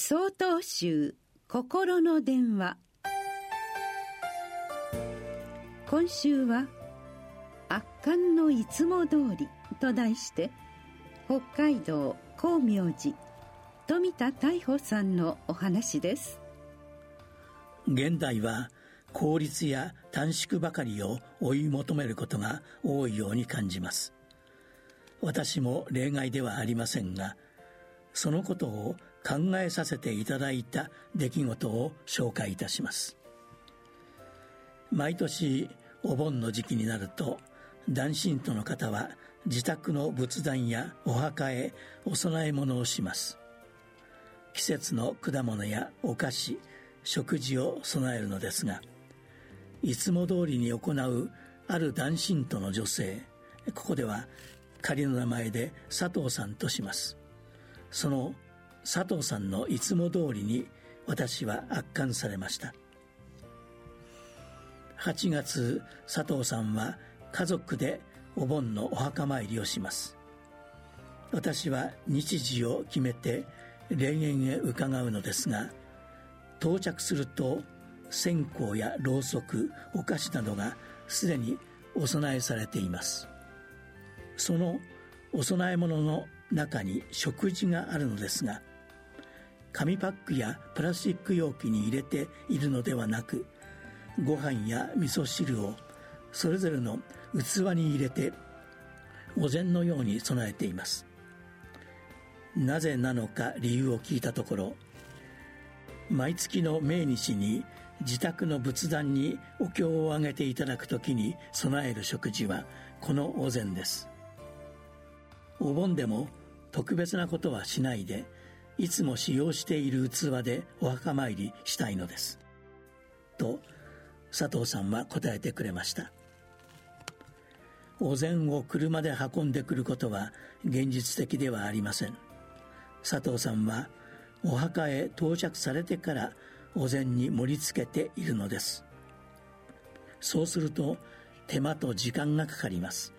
総統集心の電話。今週は「圧巻のいつも通り」と題して北海道光明寺富田大保さんのお話です。現代は効率や短縮ばかりを追い求めることが多いように感じます。私も例外ではありませんがそのことを考えさせていただいた出来事を紹介いたします。毎年お盆の時期になると男信徒の方は自宅の仏壇やお墓へお供え物をします。季節の果物やお菓子食事を備えるのですがいつも通りに行うある男信徒の女性ここでは仮の名前で佐藤さんとします。その佐藤さんのいつも通りに私は圧巻されました。8月佐藤さんは家族でお盆のお墓参りをします。私は日時を決めて霊園へ伺うのですが到着すると線香やろうそくお菓子などがすでにお供えされています。そのお供え物の中に食事があるのですが紙パックやプラスチック容器に入れているのではなくご飯や味噌汁をそれぞれの器に入れてお膳のように備えています。なぜなのか理由を聞いたところ毎月の命日に自宅の仏壇にお経をあげていただく時に備える食事はこのお膳です。お盆でも特別なことはしないでいつも使用している器でお墓参りしたいのです。と佐藤さんは答えてくれました。お膳を車で運んでくることは現実的ではありません。佐藤さんはお墓へ到着されてからお膳に盛り付けているのです。そうすると手間と時間がかかります。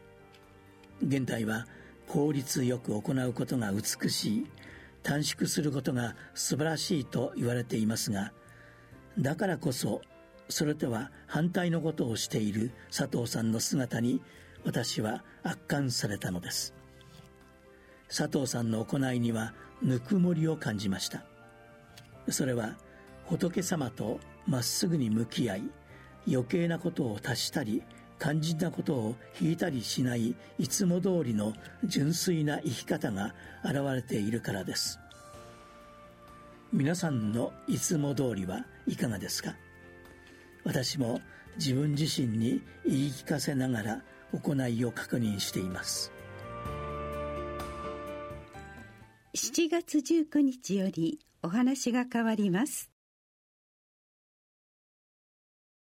現代は効率よく行うことが美しい。短縮することが素晴らしいと言われていますがだからこそそれとは反対のことをしている佐藤さんの姿に私は圧巻されたのです。佐藤さんの行いにはぬくもりを感じました。それは仏様とまっすぐに向き合い余計なことを足したり肝心なことを引いたりしないいつも通りの純粋な生き方が現れているからです。皆さんのいつも通りはいかがですか？私も自分自身に言い聞かせながら行いを確認しています。7月19日よりお話が変わります。